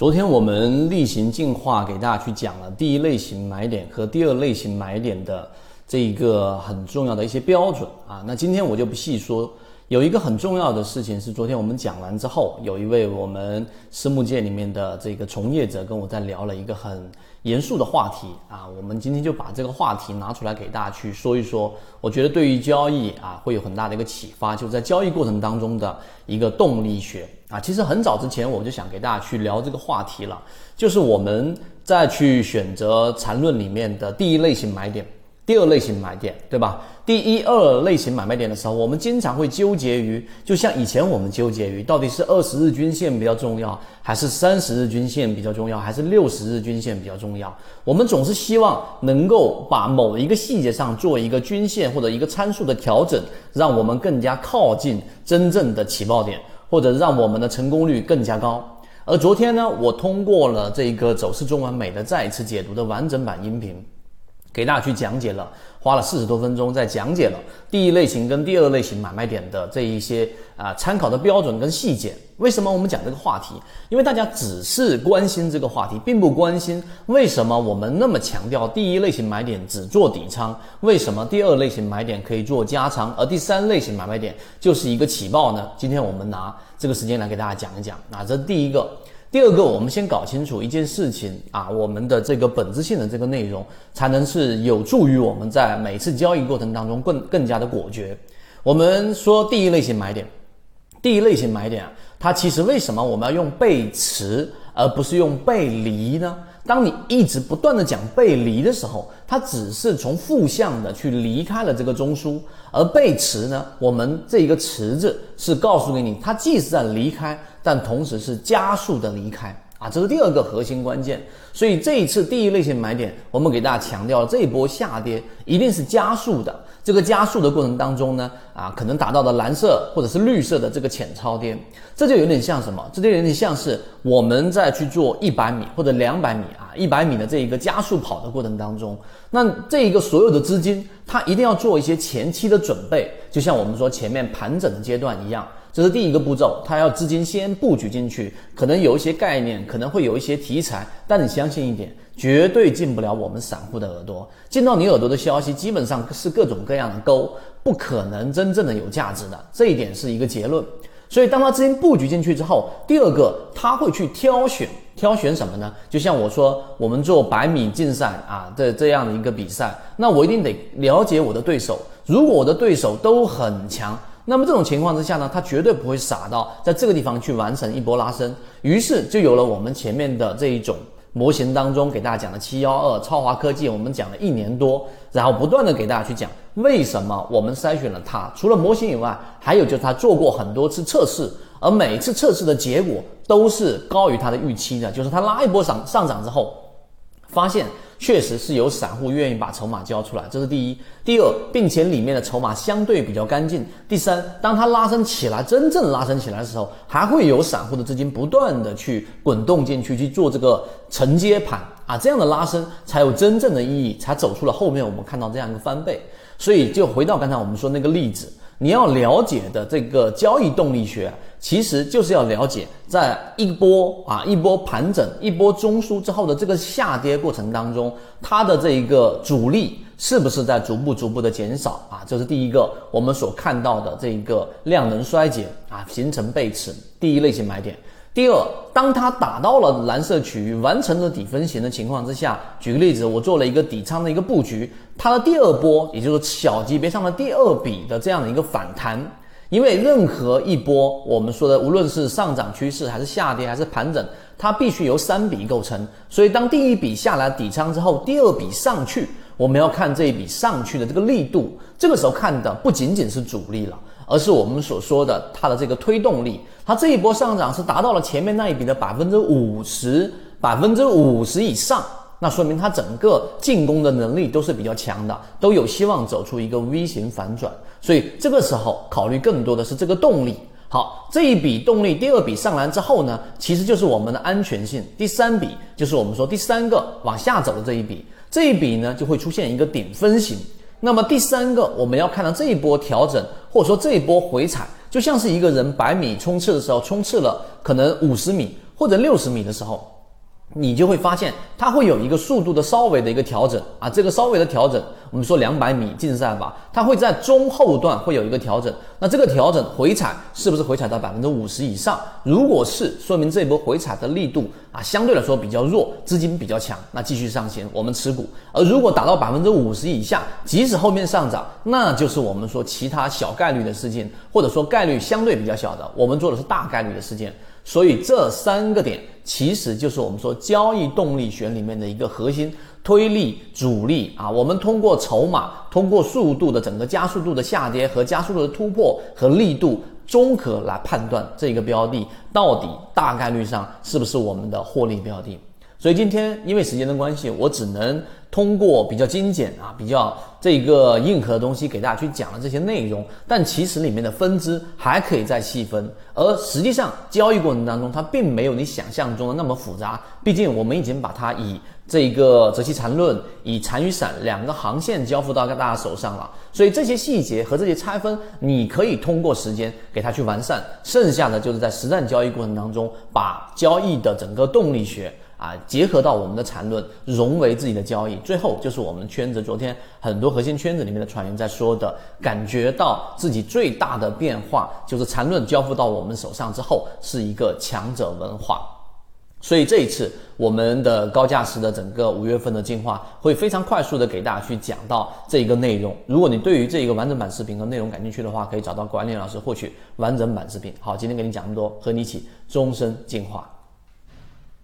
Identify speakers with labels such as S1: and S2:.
S1: 昨天我们例行进化给大家去讲了第一类型买点和第二类型买点的这一个很重要的一些标准啊。那今天我就不细说。有一个很重要的事情是，昨天我们讲完之后，有一位我们私募界里面的这个从业者跟我在聊了一个很严肃的话题啊。我们今天就把这个话题拿出来给大家去说一说。我觉得对于交易啊会有很大的一个启发，就在交易过程当中的一个动力学啊。其实很早之前我就想给大家去聊这个话题了，就是我们在去选择缠论里面的第一类型买点。第二类型买点，对吧？第一二类型买卖点的时候，我们经常会纠结于，就像以前我们纠结于，到底是二十日均线比较重要，还是三十日均线比较重要，还是六十日均线比较重要？我们总是希望能够把某一个细节上做一个均线或者一个参数的调整，让我们更加靠近真正的起爆点，或者让我们的成功率更加高。而昨天呢，我通过了这个走势中完美的再一次解读的完整版音频。给大家去讲解了，花了四十多分钟，在讲解了第一类型跟第二类型买卖点的这一些啊参考的标准跟细节。为什么我们讲这个话题？因为大家只是关心这个话题，并不关心为什么我们那么强调第一类型买点只做底仓，为什么第二类型买点可以做加仓，而第三类型买卖点就是一个起爆呢？今天我们拿这个时间来给大家讲一讲。那这第一个。第二个，我们先搞清楚一件事情啊，我们的这个本质性的这个内容，才能是有助于我们在每次交易过程当中更更加的果决。我们说第一类型买点，第一类型买点啊，它其实为什么我们要用背驰而不是用背离呢？当你一直不断的讲背离的时候，它只是从负向的去离开了这个中枢，而背驰呢，我们这一个驰字是告诉给你，它既是在离开。但同时是加速的离开啊，这是第二个核心关键。所以这一次第一类型买点，我们给大家强调了这一波下跌一定是加速的。这个加速的过程当中呢，啊，可能达到的蓝色或者是绿色的这个浅超跌，这就有点像什么？这就有点像是我们在去做一百米或者两百米啊，一百米的这一个加速跑的过程当中，那这一个所有的资金，它一定要做一些前期的准备，就像我们说前面盘整的阶段一样。这是第一个步骤，他要资金先布局进去，可能有一些概念，可能会有一些题材，但你相信一点，绝对进不了我们散户的耳朵。进到你耳朵的消息，基本上是各种各样的钩，不可能真正的有价值的。这一点是一个结论。所以，当他资金布局进去之后，第二个他会去挑选，挑选什么呢？就像我说，我们做百米竞赛啊的这样的一个比赛，那我一定得了解我的对手。如果我的对手都很强。那么这种情况之下呢，他绝对不会傻到在这个地方去完成一波拉升，于是就有了我们前面的这一种模型当中给大家讲的七幺二超华科技，我们讲了一年多，然后不断的给大家去讲为什么我们筛选了它，除了模型以外，还有就是它做过很多次测试，而每次测试的结果都是高于它的预期的，就是它拉一波上上涨之后，发现。确实是有散户愿意把筹码交出来，这是第一。第二，并且里面的筹码相对比较干净。第三，当它拉升起来，真正拉升起来的时候，还会有散户的资金不断的去滚动进去去做这个承接盘啊，这样的拉升才有真正的意义，才走出了后面我们看到这样一个翻倍。所以，就回到刚才我们说那个例子。你要了解的这个交易动力学，其实就是要了解，在一波啊一波盘整、一波中枢之后的这个下跌过程当中，它的这一个阻力是不是在逐步逐步的减少啊？这是第一个我们所看到的这一个量能衰竭啊，形成背驰，第一类型买点。第二，当它打到了蓝色区域，完成了底分型的情况之下，举个例子，我做了一个底仓的一个布局，它的第二波，也就是小级别上的第二笔的这样的一个反弹，因为任何一波我们说的，无论是上涨趋势还是下跌还是盘整，它必须由三笔构成，所以当第一笔下来底仓之后，第二笔上去，我们要看这一笔上去的这个力度，这个时候看的不仅仅是主力了。而是我们所说的它的这个推动力，它这一波上涨是达到了前面那一笔的百分之五十，百分之五十以上，那说明它整个进攻的能力都是比较强的，都有希望走出一个 V 型反转。所以这个时候考虑更多的是这个动力。好，这一笔动力第二笔上来之后呢，其实就是我们的安全性。第三笔就是我们说第三个往下走的这一笔，这一笔呢就会出现一个顶分型。那么第三个，我们要看到这一波调整，或者说这一波回踩，就像是一个人百米冲刺的时候，冲刺了可能五十米，或者六十米的时候。你就会发现它会有一个速度的稍微的一个调整啊，这个稍微的调整，我们说两百米竞赛吧，它会在中后段会有一个调整。那这个调整回踩是不是回踩到百分之五十以上？如果是，说明这波回踩的力度啊相对来说比较弱，资金比较强，那继续上行，我们持股。而如果达到百分之五十以下，即使后面上涨，那就是我们说其他小概率的事件，或者说概率相对比较小的，我们做的是大概率的事件。所以这三个点其实就是我们说交易动力学里面的一个核心推力阻力啊。我们通过筹码，通过速度的整个加速度的下跌和加速度的突破和力度，综合来判断这个标的到底大概率上是不是我们的获利标的。所以今天因为时间的关系，我只能通过比较精简啊、比较这个硬核的东西给大家去讲了这些内容。但其实里面的分支还可以再细分，而实际上交易过程当中，它并没有你想象中的那么复杂。毕竟我们已经把它以这个择期缠论、以残余散两个航线交付到大家手上了。所以这些细节和这些拆分，你可以通过时间给它去完善。剩下的就是在实战交易过程当中，把交易的整个动力学。啊，结合到我们的缠论，融为自己的交易，最后就是我们圈子昨天很多核心圈子里面的船员在说的，感觉到自己最大的变化就是缠论交付到我们手上之后是一个强者文化，所以这一次我们的高价值的整个五月份的进化会非常快速的给大家去讲到这一个内容。如果你对于这一个完整版视频和内容感兴趣的话，可以找到管理老师获取完整版视频。好，今天给你讲这么多，和你一起终身进化。